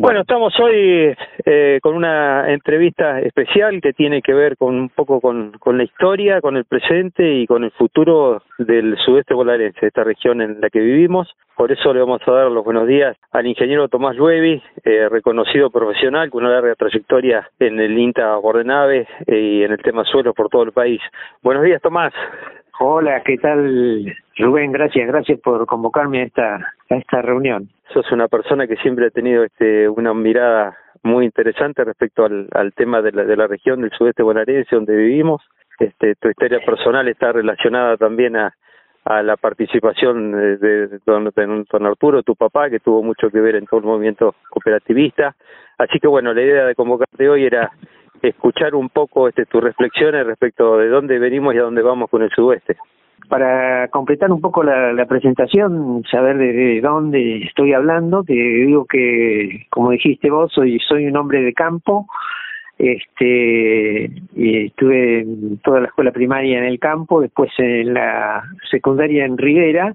Bueno, estamos hoy eh, con una entrevista especial que tiene que ver con un poco con, la historia, con el presente y con el futuro del sudeste bonaerense, esta región en la que vivimos. Por eso le vamos a dar los buenos días al ingeniero Tomás Luevi, eh, reconocido profesional con una larga trayectoria en el INTA Bordenave eh, y en el tema suelo por todo el país. Buenos días, Tomás. Hola, ¿qué tal Rubén? Gracias, gracias por convocarme a esta, a esta reunión. Sos una persona que siempre ha tenido este, una mirada muy interesante respecto al, al tema de la, de la región del sudeste bonaerense donde vivimos. Este, tu historia personal está relacionada también a, a la participación de, de, don, de, don, Arturo, tu papá, que tuvo mucho que ver en todo el movimiento cooperativista. Así que bueno, la idea de convocarte hoy era escuchar un poco este, tus reflexiones respecto de dónde venimos y a dónde vamos con el sudoeste. Para completar un poco la, presentación, saber de, de, dónde estoy hablando, que digo que, como dijiste vos, soy, soy un hombre de campo, este estuve toda la escuela primaria en el campo, después en la secundaria en Rivera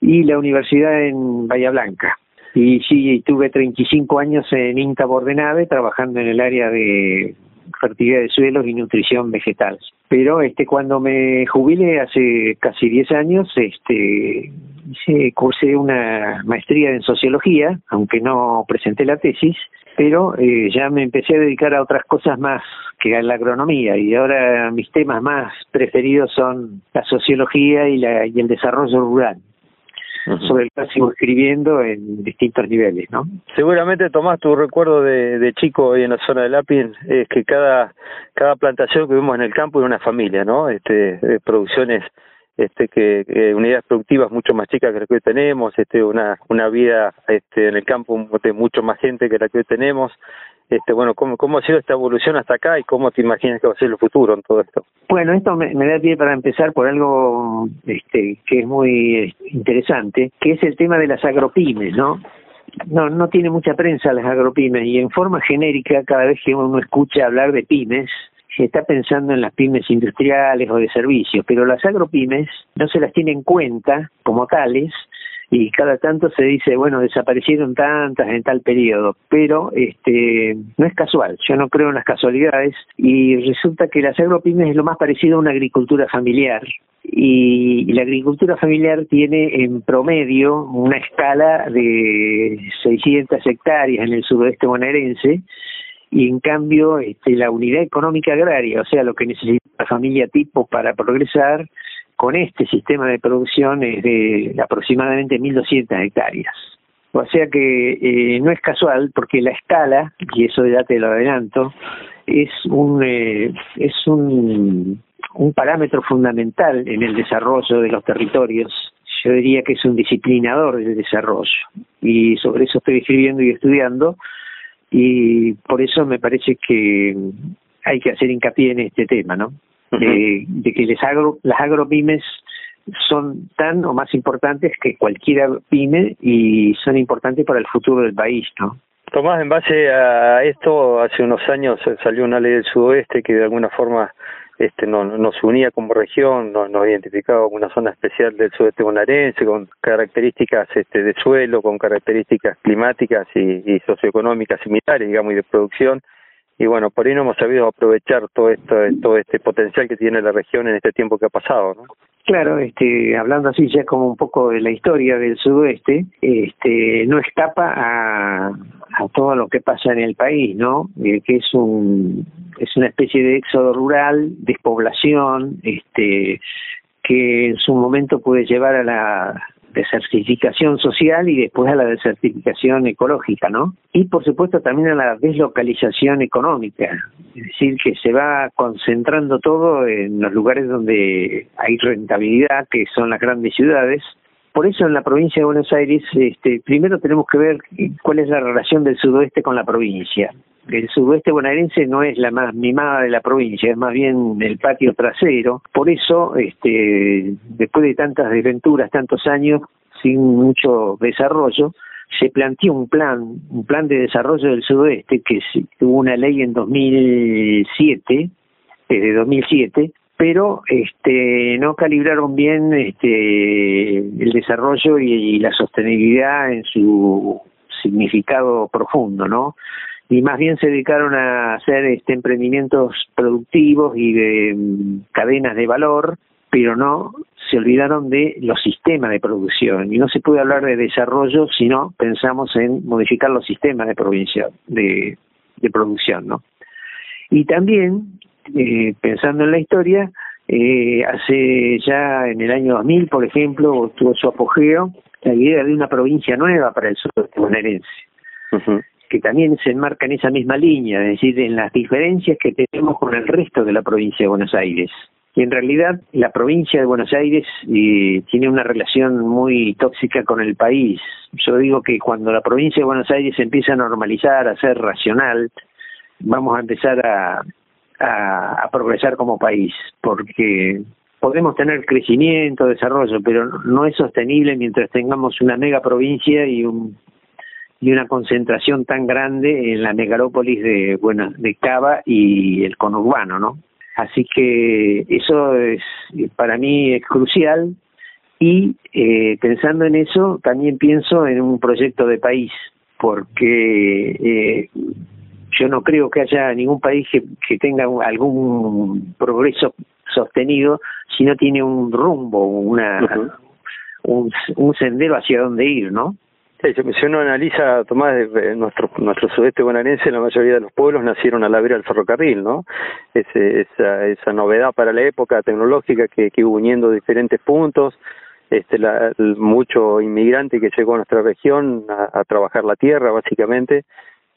y la universidad en Bahía Blanca. Y sí, tuve 35 años en INTA Bordenave trabajando en el área de fertilidad de suelos y nutrición vegetal. Pero este cuando me jubilé hace casi 10 años, este hice cursé una maestría en sociología, aunque no presenté la tesis, pero eh, ya me empecé a dedicar a otras cosas más que a la agronomía y ahora mis temas más preferidos son la sociología y, la, y el desarrollo rural sobre el cual sigo escribiendo en distintos niveles, ¿no? Seguramente, Tomás, tu recuerdo de, de chico hoy en la zona de Lapin es que cada cada plantación que vemos en el campo es una familia, ¿no? Este, producciones este que, unidades productivas mucho más chicas que las que hoy tenemos, este una una vida este en el campo de mucho más gente que la que hoy tenemos, este, bueno, ¿cómo, ¿cómo ha sido esta evolución hasta acá y cómo te imaginas que va a ser el futuro en todo esto? Bueno, esto me, da pie para empezar por algo este, que es muy interesante, que es el tema de las agropymes, ¿no? No, no tiene mucha prensa las agropymes y en forma genérica cada vez que uno escucha hablar de pymes, se está pensando en las pymes industriales o de servicios, pero las agropymes no se las tiene en cuenta como tales y cada tanto se dice, bueno, desaparecieron tantas en tal periodo, pero este no es casual, yo no creo en las casualidades y resulta que las agropymes es lo más parecido a una agricultura familiar y la agricultura familiar tiene en promedio una escala de 600 hectáreas en el suroeste bonaerense y en cambio este, la unidad económica agraria, o sea, lo que necesita la familia tipo para progresar, con este sistema de producción es de aproximadamente 1.200 hectáreas. O sea que eh, no es casual porque la escala, y eso ya te lo adelanto, es un, eh, es un, un parámetro fundamental en el desarrollo de los territorios. Yo diría que es un disciplinador del desarrollo. Y sobre eso estoy escribiendo y estudiando. Y por eso me parece que hay que hacer hincapié en este tema, ¿no? de, de que les agro, las agropymes son tan o más importantes que cualquier pyme y son importantes para el futuro del país, ¿no? Tomás, en base a esto, hace unos años salió una ley del sudoeste que de alguna forma este, no, nos unía como región, nos, nos identificaba como una zona especial del sudeste bonaerense, con características este, de suelo, con características climáticas y, y socioeconómicas similares, digamos, y de producción y bueno, por ahí no hemos sabido aprovechar todo esto, todo este potencial que tiene la región en este tiempo que ha pasado, ¿no? Claro, este, hablando así ya como un poco de la historia del sudoeste, este, no escapa a, a todo lo que pasa en el país, ¿no? Eh, que es un, es una especie de éxodo rural, despoblación, este, que en su momento puede llevar a la desertificación social y después a la desertificación ecológica, ¿no? Y por supuesto también a la deslocalización económica, es decir, que se va concentrando todo en los lugares donde hay rentabilidad, que son las grandes ciudades. Por eso en la provincia de Buenos Aires, este, primero tenemos que ver cuál es la relación del sudoeste con la provincia el sudoeste bonaerense no es la más mimada de la provincia, es más bien el patio trasero. Por eso, este, después de tantas desventuras, tantos años, sin mucho desarrollo, se planteó un plan, un plan de desarrollo del sudoeste, que tuvo una ley en 2007, desde 2007, pero este no calibraron bien este el desarrollo y la sostenibilidad en su significado profundo, ¿no? Y más bien se dedicaron a hacer este emprendimientos productivos y de mm, cadenas de valor, pero no se olvidaron de los sistemas de producción. Y no se puede hablar de desarrollo si no pensamos en modificar los sistemas de producción, de, producción, ¿no? Y también, eh, pensando en la historia, eh, hace ya en el año 2000, por ejemplo, tuvo su apogeo la idea de una provincia nueva para el sudeste bonaerense, que también se enmarca en esa misma línea, es decir, en las diferencias que tenemos con el resto de la provincia de Buenos Aires. Y en realidad la provincia de Buenos Aires eh, tiene una relación muy tóxica con el país. Yo digo que cuando la provincia de Buenos Aires empieza a normalizar, a ser racional, vamos a empezar a, a, progresar como país, porque podemos tener crecimiento, desarrollo, pero no es sostenible mientras tengamos una mega provincia y un y una concentración tan grande en la megalópolis de bueno de Cava y el conurbano, ¿no? Así que eso es para mí es crucial y eh, pensando en eso también pienso en un proyecto de país porque eh, yo no creo que haya ningún país que, que tenga algún progreso sostenido si no tiene un rumbo, una un, un sendero hacia dónde ir, ¿no? Sí, si uno analiza, Tomás, nuestro, nuestro sudeste bonaerense, la mayoría de los pueblos nacieron a la vera del ferrocarril, ¿no? Ese, esa, esa novedad para la época tecnológica que, que uniendo diferentes puntos, este, la, mucho inmigrante que llegó a nuestra región a trabajar la tierra, básicamente,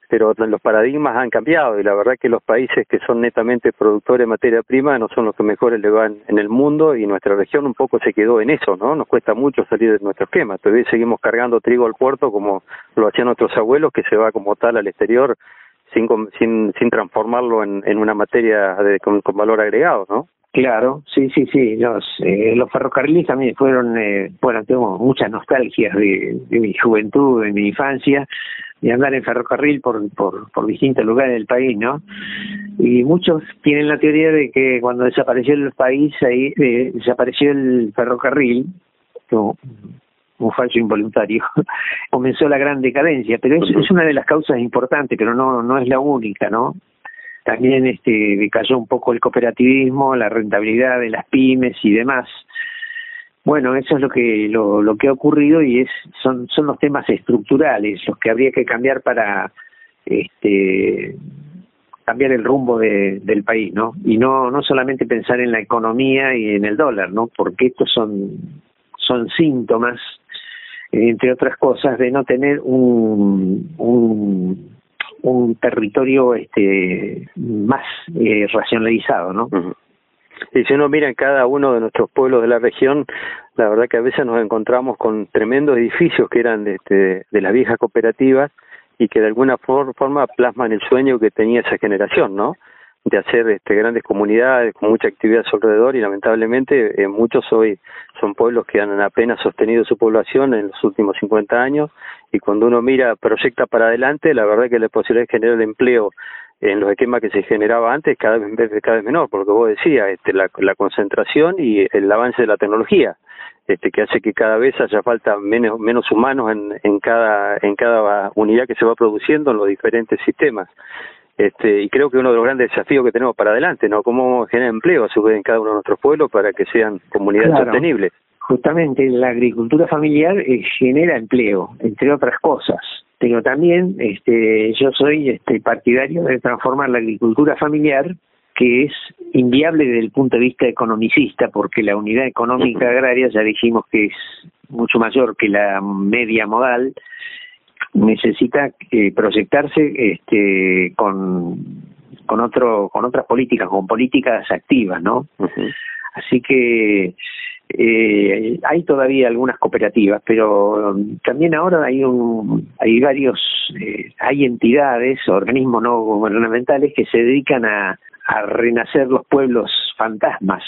pero los paradigmas han cambiado y la verdad que los países que son netamente productores de materia prima no son los que mejores le van en el mundo y nuestra región un poco se quedó en eso, ¿no? Nos cuesta mucho salir de nuestro esquema. Todavía seguimos cargando trigo al puerto como lo hacían nuestros abuelos, que se va como tal al exterior sin sin, sin transformarlo en, en una materia de, con, valor agregado, ¿no? Claro, sí, sí, sí. Los, eh, los ferrocarriles también fueron, eh, bueno, tengo muchas nostalgias de mi juventud, de mi infancia, de andar en ferrocarril por, por, por distintos lugares del país, ¿no? Y muchos tienen la teoría de que cuando desapareció el país, ahí eh, desapareció el ferrocarril, como un falso involuntario, comenzó la gran decadencia, pero es, es una de las causas importantes, pero no, no es la única, ¿no? También este, decayó un poco el cooperativismo, la rentabilidad de las pymes y demás. Bueno, eso es lo que lo, lo que ha ocurrido y es son son los temas estructurales los que habría que cambiar para este cambiar el rumbo de, del país, ¿no? Y no no solamente pensar en la economía y en el dólar, ¿no? Porque estos son son síntomas entre otras cosas de no tener un, un territorio este más eh, racionalizado, ¿no? Y si uno mira en cada uno de nuestros pueblos de la región, la verdad que a veces nos encontramos con tremendos edificios que eran de, este, de las viejas cooperativas y que de alguna forma plasman el sueño que tenía esa generación, ¿no? de hacer este, grandes comunidades con mucha actividad a su alrededor y lamentablemente eh, muchos hoy son pueblos que han apenas sostenido su población en los últimos 50 años y cuando uno mira, proyecta para adelante, la verdad que la posibilidad de generar empleo en los esquemas que se generaba antes cada vez, cada vez menor, porque vos decías, este, la, la concentración y el avance de la tecnología, este, que hace que cada vez haya falta menos, menos humanos en, en, cada, en cada unidad que se va produciendo en los diferentes sistemas. Este, y creo que uno de los grandes desafíos que tenemos para adelante, ¿no? Cómo generar empleo a su vez en cada uno de nuestros pueblos para que sean comunidades sostenibles. Justamente la agricultura familiar eh, genera empleo, entre otras cosas. Pero también este, yo soy este, partidario de transformar la agricultura familiar, que es inviable desde el punto de vista economicista, porque la unidad económica agraria ya dijimos que es mucho mayor que la media modal, necesita eh, proyectarse este con con otro con otras políticas con políticas activas no así que eh, hay todavía algunas cooperativas pero también ahora hay un hay varios eh, hay entidades organismos no gubernamentales que se dedican a renacer los pueblos fantasmas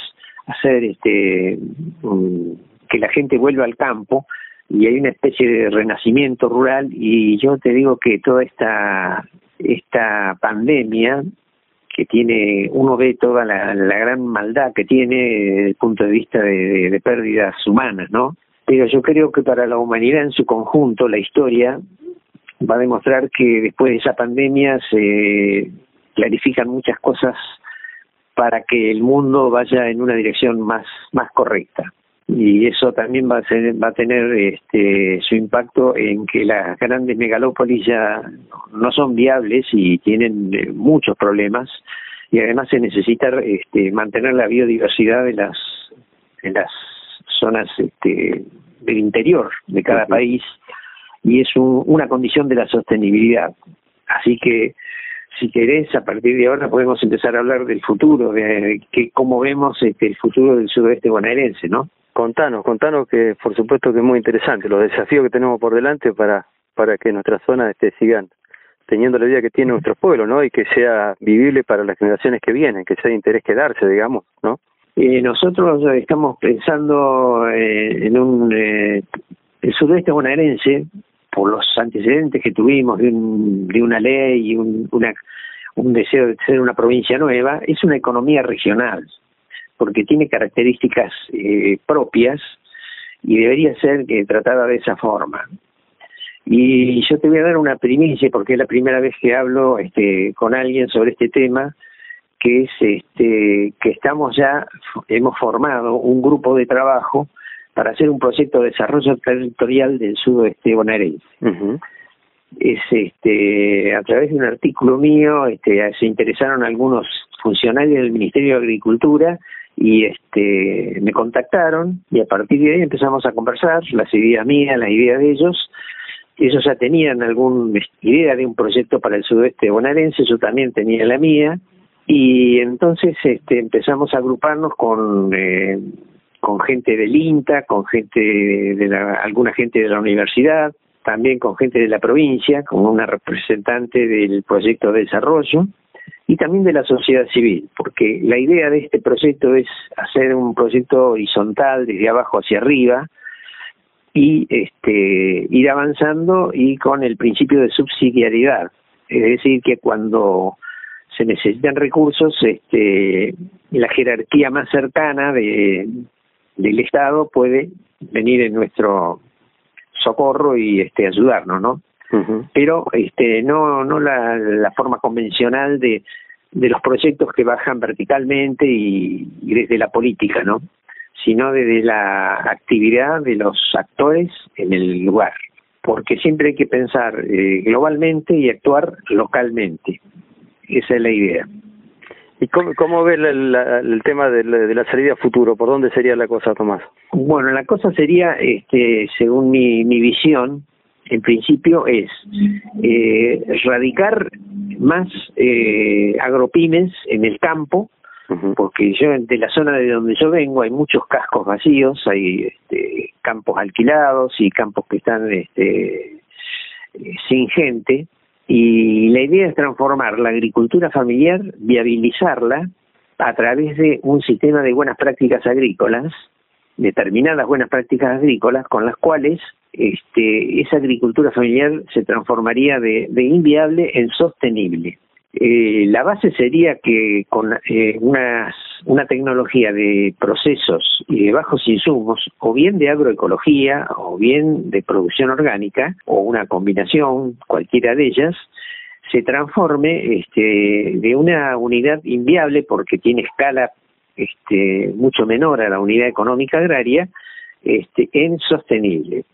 hacer este que la gente vuelva al campo y hay una especie de renacimiento rural. Y yo te digo que toda esta esta pandemia que tiene uno ve toda la, gran maldad que tiene desde el punto de vista de, de, pérdidas humanas no pero yo creo que para la humanidad en su conjunto la historia va a demostrar que después de esa pandemia se clarifican muchas cosas para que el mundo vaya en una dirección más más correcta y eso también va a, ser, va a tener este, su impacto en que las grandes megalópolis ya no son viables y tienen eh, muchos problemas y además se necesita este, mantener la biodiversidad de las en las zonas este, del interior de cada país y es una condición de la sostenibilidad. Así que si querés, a partir de ahora podemos empezar a hablar del futuro, de que cómo vemos este, el futuro del sudoeste bonaerense, ¿no? Contanos, contanos que por supuesto que es muy interesante los desafíos que tenemos por delante para para que nuestras zonas este, sigan teniendo la vida que tiene nuestro pueblo, ¿no? Y que sea vivible para las generaciones que vienen, que sea de interés quedarse, digamos, ¿no? Eh, nosotros estamos pensando eh, en un eh, el sudeste bonaerense por los antecedentes que tuvimos de, un, de una ley y un, una, un deseo de ser una provincia nueva, es una economía regional, porque tiene características eh, propias y debería ser que tratada de esa forma. Y yo te voy a dar una primicia, porque es la primera vez que hablo este, con alguien sobre este tema, que es este, que estamos ya, hemos formado un grupo de trabajo para hacer un proyecto de desarrollo territorial del sudoeste bonaerense. Es este a través de un artículo mío, este se interesaron algunos funcionarios del Ministerio de Agricultura y este me contactaron y a partir de ahí empezamos a conversar las ideas mías, las ideas de ellos. Ellos ya tenían alguna idea de un proyecto para el sudoeste bonaerense, yo también tenía la mía y entonces este empezamos a agruparnos con eh, con gente del INTA, con gente de la, alguna gente de la universidad, también con gente de la provincia, como una representante del proyecto de desarrollo y también de la sociedad civil, porque la idea de este proyecto es hacer un proyecto horizontal desde abajo hacia arriba y este ir avanzando y con el principio de subsidiariedad, es decir que cuando se necesitan recursos, este la jerarquía más cercana de del Estado puede venir en nuestro socorro y este ayudarnos, ¿no? Pero este no no la, la forma convencional de de los proyectos que bajan verticalmente y, desde la política, ¿no? Sino desde la actividad de los actores en el lugar, porque siempre hay que pensar eh, globalmente y actuar localmente. Esa es la idea. ¿Y cómo, cómo ve el tema de la, salida a futuro? ¿Por dónde sería la cosa, Tomás? Bueno, la cosa sería, este, según mi, mi visión, en principio es eh, radicar más eh, agropymes en el campo, porque yo de la zona de donde yo vengo hay muchos cascos vacíos, hay este, campos alquilados y campos que están este, eh, sin gente, y la idea es transformar la agricultura familiar, viabilizarla a través de un sistema de buenas prácticas agrícolas, determinadas buenas prácticas agrícolas, con las cuales este, esa agricultura familiar se transformaría de, inviable en sostenible. Eh, la base sería que con eh, una tecnología de procesos y de bajos insumos, o bien de agroecología, o bien de producción orgánica, o una combinación, cualquiera de ellas, se transforme este, de una unidad inviable porque tiene escala este, mucho menor a la unidad económica agraria, este, en sostenible.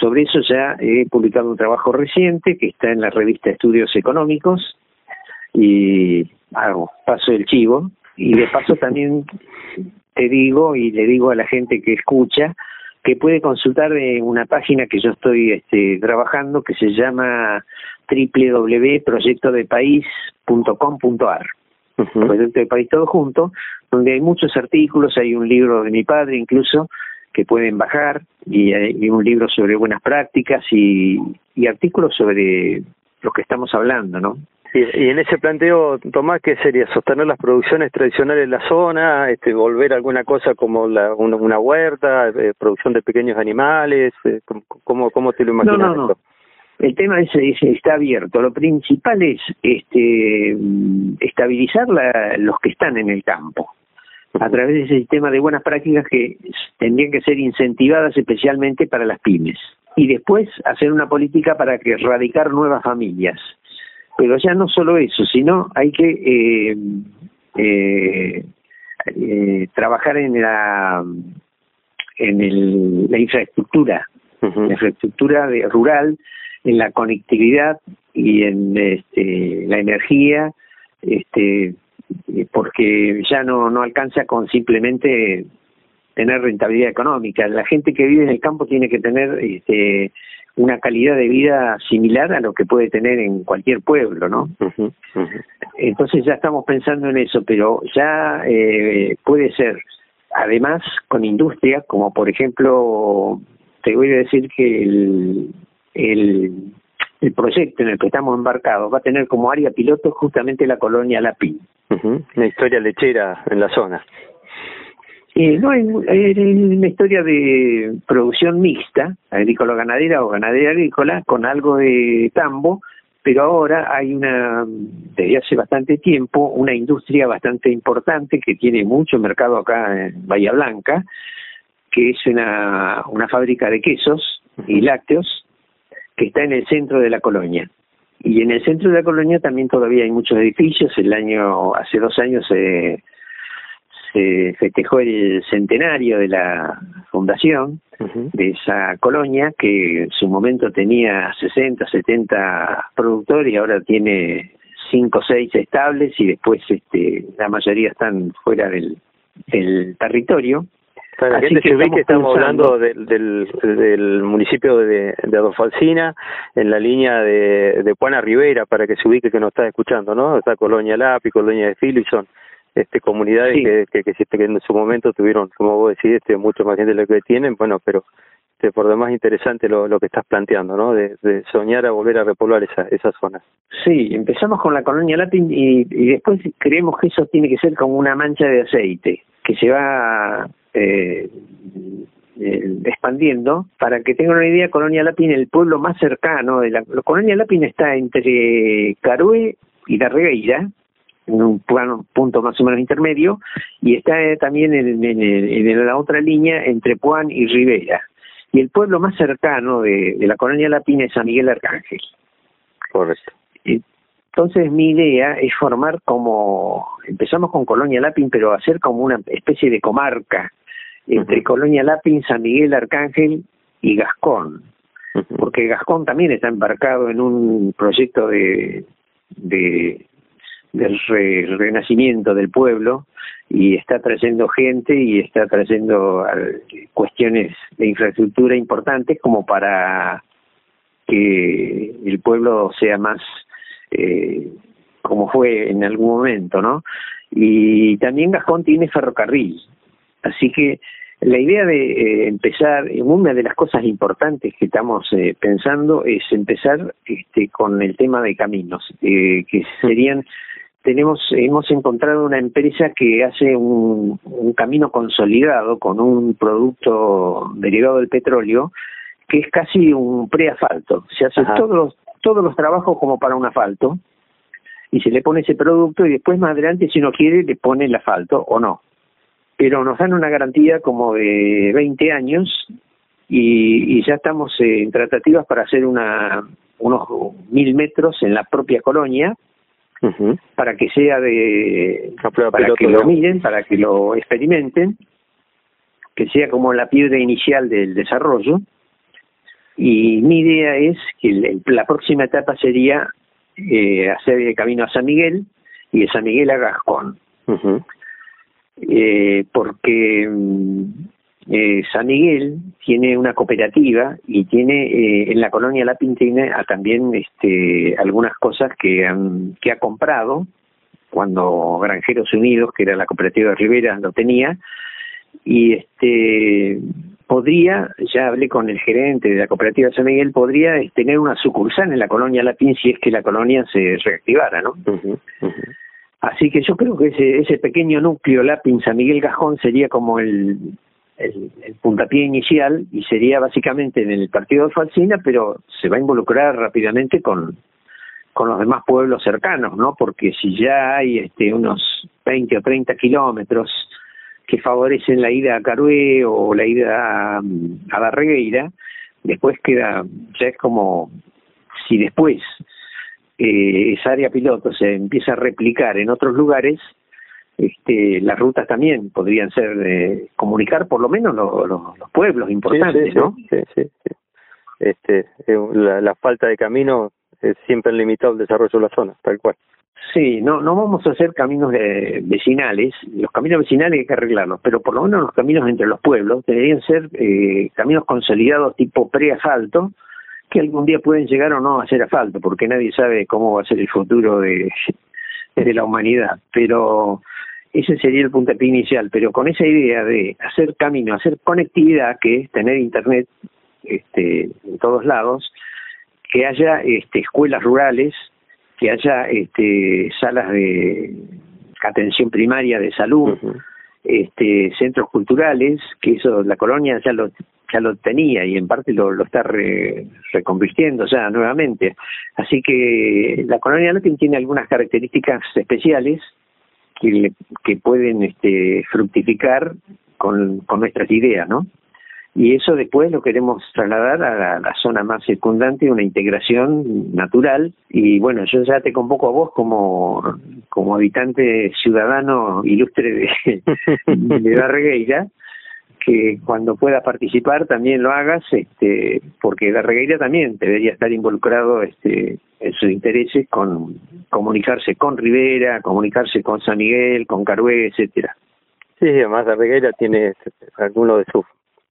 Sobre eso ya he publicado un trabajo reciente que está en la revista Estudios Económicos, y hago paso el chivo y de paso también te digo y le digo a la gente que escucha que puede consultar una página que yo estoy este, trabajando que se llama www.proyectodepaís.com.ar Proyecto de País todo junto, donde hay muchos artículos, hay un libro de mi padre incluso que pueden bajar y hay un libro sobre buenas prácticas y, y artículos sobre lo que estamos hablando, ¿no? Y, en ese planteo, Tomás, ¿qué sería? ¿Sostener las producciones tradicionales de la zona? este ¿Volver a alguna cosa como la, una, huerta, eh, producción de pequeños animales? Eh, ¿cómo, ¿Cómo te lo imaginas? No, no, no. El tema es, está abierto. Lo principal es este, estabilizar la, los que están en el campo a través de ese sistema de buenas prácticas que tendrían que ser incentivadas especialmente para las pymes. y después hacer una política para que erradicar nuevas familias. Pero ya no solo eso, sino hay que eh, eh, eh, trabajar en la en el, la infraestructura, la infraestructura de, rural, en la conectividad y en este, la energía, este, porque ya no, no alcanza con simplemente tener rentabilidad económica. La gente que vive en el campo tiene que tener este, una calidad de vida similar a lo que puede tener en cualquier pueblo, ¿no? Entonces ya estamos pensando en eso, pero ya eh, puede ser, además, con industria, como por ejemplo, te voy a decir que el, el, el proyecto en el que estamos embarcados va a tener como área piloto justamente la colonia Lapín. Una historia lechera en la zona. Eh, no, es, una historia de producción mixta, agrícola-ganadera o ganadera-agrícola, con algo de tambo, pero ahora hay una, desde hace bastante tiempo, una industria bastante importante que tiene mucho mercado acá en Bahía Blanca, que es una, una fábrica de quesos y lácteos que está en el centro de la colonia. Y en el centro de la colonia también todavía hay muchos edificios. El año, hace dos años se se festejó el centenario de la fundación de esa colonia que en su momento tenía 60, 70 productores y ahora tiene 5 o 6 estables y después este la mayoría están fuera del, del territorio. Para la gente que ve que estamos hablando del, del, del municipio de, de Adolfalsina, en la línea de, de Juana Rivera, para que se ubique que nos está escuchando, ¿no? Está Colonia Lápiz, Colonia de Filison, este comunidades que, que, que, que, en su momento tuvieron, como vos decís, este, mucho más gente de lo que tienen, bueno, pero este, por demás interesante lo, lo que estás planteando, ¿no? De, de soñar a volver a repoblar esa, esas zonas. Sí, empezamos con la colonia latín y, y después creemos que eso tiene que ser como una mancha de aceite, que se va eh, eh, expandiendo. Para que tengan una idea, Colonia Lapin, el pueblo más cercano de la Colonia Lapin está entre Carué y La Regueira, en un plano, punto más o menos intermedio, y está eh, también en, en, en, la otra línea entre Puan y Rivera. Y el pueblo más cercano de, de la colonia Lapina es San Miguel Arcángel. Correcto. Entonces mi idea es formar como, empezamos con Colonia Lapin, pero hacer como una especie de comarca entre Colonia Lapin, San Miguel Arcángel y Gascón, porque Gascón también está embarcado en un proyecto de, de del renacimiento del pueblo y está trayendo gente y está trayendo cuestiones de infraestructura importantes como para que el pueblo sea más eh, como fue en algún momento, ¿no? Y también Gajón tiene ferrocarril, así que la idea de eh, empezar, una de las cosas importantes que estamos eh, pensando es empezar este, con el tema de caminos, eh, que serían tenemos hemos encontrado una empresa que hace un, un camino consolidado con un producto derivado del petróleo que es casi un preasfalto. Se hace todos los, todos los trabajos como para un asfalto y se le pone ese producto y después más adelante si uno quiere le pone el asfalto o no. Pero nos dan una garantía como de 20 años y, y ya estamos en tratativas para hacer una unos mil metros en la propia colonia para que sea de para que lo miren, para que lo experimenten, que sea como la piedra inicial del desarrollo. Y mi idea es que la próxima etapa sería eh, hacer el camino a San Miguel y de San Miguel a Gascón. Eh, porque mm, eh, San Miguel tiene una cooperativa y tiene eh, en la colonia La Pintina también este, algunas cosas que, ha comprado cuando Granjeros Unidos, que era la cooperativa de Rivera, lo tenía, y este podría, ya hablé con el gerente de la cooperativa San Miguel, podría tener una sucursal en la colonia Lapín si es que la colonia se reactivara, ¿no? Así que yo creo que ese, ese pequeño núcleo Lapin San Miguel Gajón sería como el, puntapié inicial y sería básicamente en el partido de Falsina, pero se va a involucrar rápidamente con, con los demás pueblos cercanos, ¿no? Porque si ya hay este, unos 20 o 30 kilómetros que favorecen la ida a Carué o la ida a, a la Regueira, Después queda, ya es como si después eh, esa área piloto se empieza a replicar en otros lugares, este, las rutas también podrían ser eh, comunicar por lo menos los pueblos importantes, ¿no? Sí, sí, sí. Este, eh, la, la falta de camino es siempre limitado el desarrollo de la zona, tal cual. Sí, no, no vamos a hacer caminos vecinales. Los caminos vecinales hay que arreglarlos, pero por lo menos los caminos entre los pueblos deberían ser eh, caminos consolidados tipo pre-asfalto, que algún día pueden llegar o no a ser asfalto, porque nadie sabe cómo va a ser el futuro de, de la humanidad. Pero ese sería el puntapié inicial. Pero con esa idea de hacer camino, hacer conectividad, que es tener internet este, en todos lados, que haya este, escuelas rurales que haya este, salas de atención primaria de salud, este, centros culturales, que eso la colonia ya lo ya lo tenía y en parte lo, está reconvirtiendo ya nuevamente. Así que la colonia Latin tiene algunas características especiales que, que pueden este, fructificar con, con nuestras ideas, ¿no? y eso después lo queremos trasladar a la, zona más circundante, una integración natural y bueno, yo ya te convoco a vos como, como habitante ciudadano ilustre de, de Darregueira, que cuando puedas participar también lo hagas, este, porque Darregueira también debería estar involucrado este, en sus intereses con comunicarse con Rivera, comunicarse con San Miguel, con Carué, etcétera. Sí, además Darregueira tiene este, algunos de sus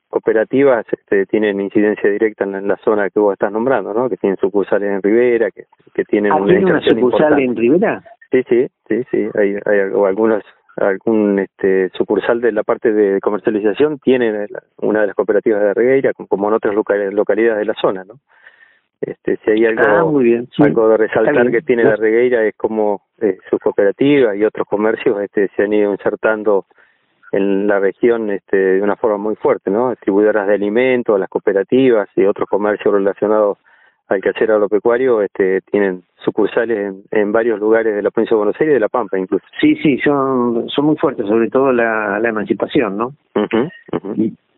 cooperativas este, tienen incidencia directa en la, zona que vos estás nombrando, ¿no? Que tienen sucursales en Rivera, que, que tienen ¿Ah, una, sucursal en Rivera? Sí, sí, sí, sí. Hay, hay algunos, algún este, sucursal de la parte de comercialización tiene una de las cooperativas de Regueira, como en otras localidades de la zona, ¿no? Este, si hay algo, ah, muy bien, algo de resaltar que tiene la Regueira es como eh, sus cooperativas y otros comercios este, se han ido insertando en la región este, de una forma muy fuerte, ¿no? Distribuidoras de alimentos, las cooperativas y otros comercios relacionados al quehacer agropecuario este, tienen sucursales en, en, varios lugares de la provincia de Buenos Aires y de La Pampa incluso. Sí, sí, son, son muy fuertes, sobre todo la, la emancipación, ¿no?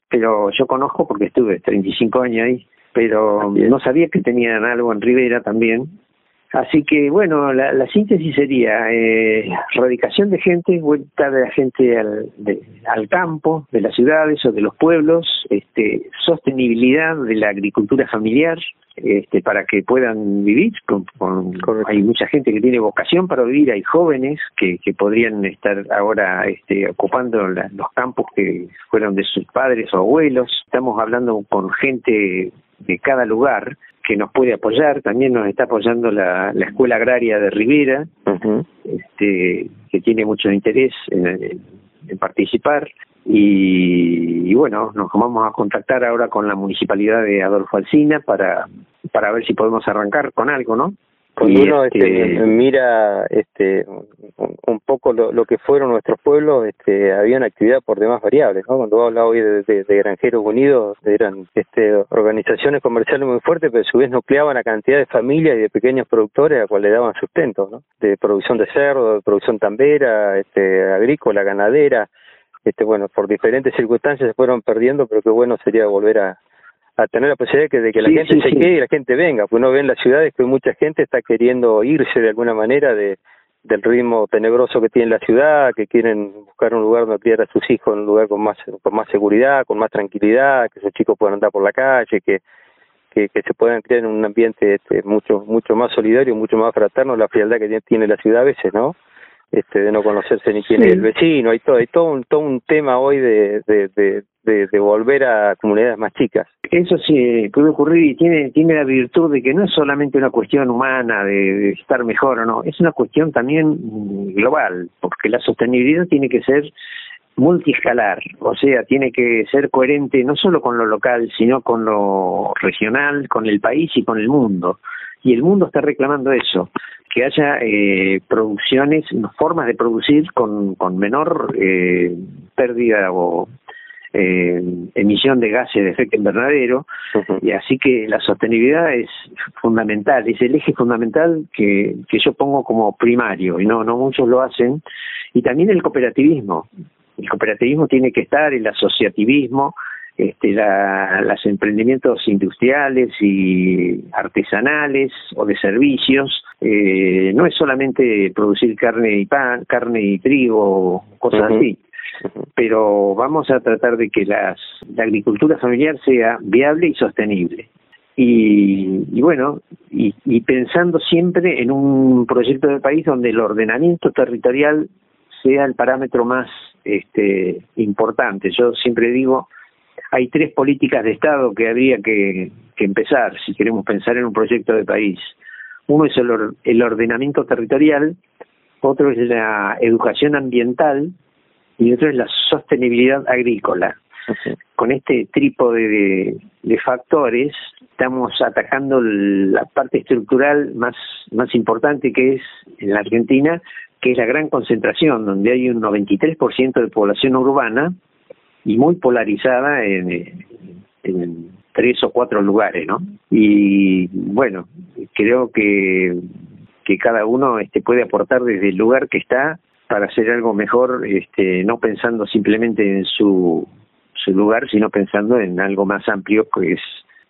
pero yo conozco porque estuve 35 años ahí, pero no sabía que tenían algo en Rivera también, Así que, bueno, la, la síntesis sería eh, radicación de gente, vuelta de la gente al, al campo, de las ciudades o de los pueblos, este, sostenibilidad de la agricultura familiar, este, para que puedan vivir. Con, hay mucha gente que tiene vocación para vivir, hay jóvenes que, que podrían estar ahora este, ocupando los campos que fueron de sus padres o abuelos. Estamos hablando con gente de cada lugar que nos puede apoyar, también nos está apoyando la, la Escuela Agraria de Rivera, este, que tiene mucho interés en, participar. Y, bueno, nos vamos a contactar ahora con la municipalidad de Adolfo Alsina para, para ver si podemos arrancar con algo, ¿no? Cuando uno este, este, mira este, un, poco lo, lo, que fueron nuestros pueblos, este, había una actividad por demás variables. ¿no? Cuando habla hoy de, de, Granjeros Unidos, eran este, organizaciones comerciales muy fuertes, pero a su vez nucleaban a cantidad de familias y de pequeños productores a cuales le daban sustento, ¿no? de producción de cerdo, de producción tambera, este, agrícola, ganadera. Este, bueno, por diferentes circunstancias se fueron perdiendo, pero qué bueno sería volver a, a tener la posibilidad de que, la gente se quede y la gente venga, pues uno ve en las ciudades que mucha gente está queriendo irse de alguna manera de del ritmo tenebroso que tiene la ciudad, que quieren buscar un lugar donde criar a sus hijos, un lugar con más con más seguridad, con más tranquilidad, que esos chicos puedan andar por la calle, que que, que se puedan crear en un ambiente este, mucho mucho más solidario, mucho más fraterno, la frialdad que tiene la ciudad a veces, ¿no? Este de no conocerse ni quién es el vecino. Hay todo hay todo un todo un tema hoy de de, de de, volver a comunidades más chicas. Eso sí puede ocurrir y tiene tiene la virtud de que no es solamente una cuestión humana de, estar mejor o no es una cuestión también global porque la sostenibilidad tiene que ser multiescalar, o sea, tiene que ser coherente no solo con lo local, sino con lo regional, con el país y con el mundo. Y el mundo está reclamando eso que haya eh, producciones, formas de producir con, con menor eh, pérdida o eh, emisión de gases de efecto invernadero, y así que la sostenibilidad es fundamental, es el eje fundamental que, que yo pongo como primario, y no, no muchos lo hacen, y también el cooperativismo. El cooperativismo tiene que estar, el asociativismo, este, la, los emprendimientos industriales y artesanales o de servicios. Eh, no es solamente producir carne y pan, carne y trigo, cosas así pero vamos a tratar de que las, la agricultura familiar sea viable y sostenible. Y, y bueno, y, y, pensando siempre en un proyecto de país donde el ordenamiento territorial sea el parámetro más este, importante. Yo siempre digo, hay tres políticas de Estado que habría que, que empezar si queremos pensar en un proyecto de país. Uno es el, el ordenamiento territorial, otro es la educación ambiental y otro es la sostenibilidad agrícola. Con este trípode de, de, factores estamos atacando la parte estructural más, más importante que es en la Argentina, que es la gran concentración, donde hay un 93% de población urbana y muy polarizada en, tres o cuatro lugares, ¿no? Y bueno, creo que que cada uno este puede aportar desde el lugar que está para hacer algo mejor, este, no pensando simplemente en su, su lugar, sino pensando en algo más amplio que es,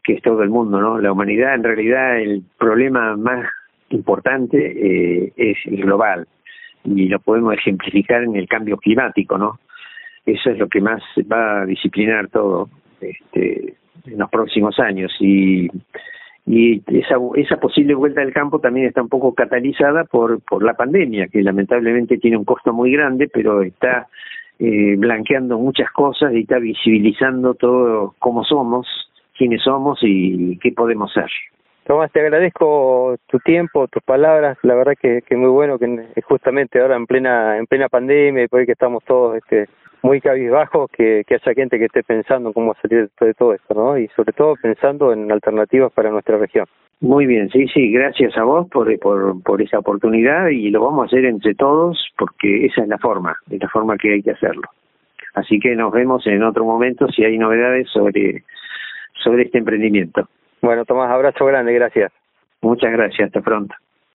que es todo el mundo, ¿no? La humanidad, en realidad, el problema más importante eh, es global y lo podemos ejemplificar en el cambio climático, ¿no? Eso es lo que más va a disciplinar todo este, en los próximos años y esa, esa posible vuelta al campo también está un poco catalizada por, por la pandemia, que lamentablemente tiene un costo muy grande, pero está eh, blanqueando muchas cosas y está visibilizando todo cómo somos, quiénes somos y qué podemos ser. Tomás, te agradezco tu tiempo, tus palabras, la verdad que, que muy bueno que justamente ahora en plena en plena pandemia y por ahí que estamos todos este muy cabizbajo que, que haya gente que esté pensando cómo salir de todo esto, ¿no? Y sobre todo pensando en alternativas para nuestra región. Muy bien, sí, sí, gracias a vos por, por, por esa oportunidad y lo vamos a hacer entre todos porque esa es la forma, es la forma que hay que hacerlo. Así que nos vemos en otro momento si hay novedades sobre, sobre este emprendimiento. Bueno, Tomás, abrazo grande, gracias. Muchas gracias, hasta pronto.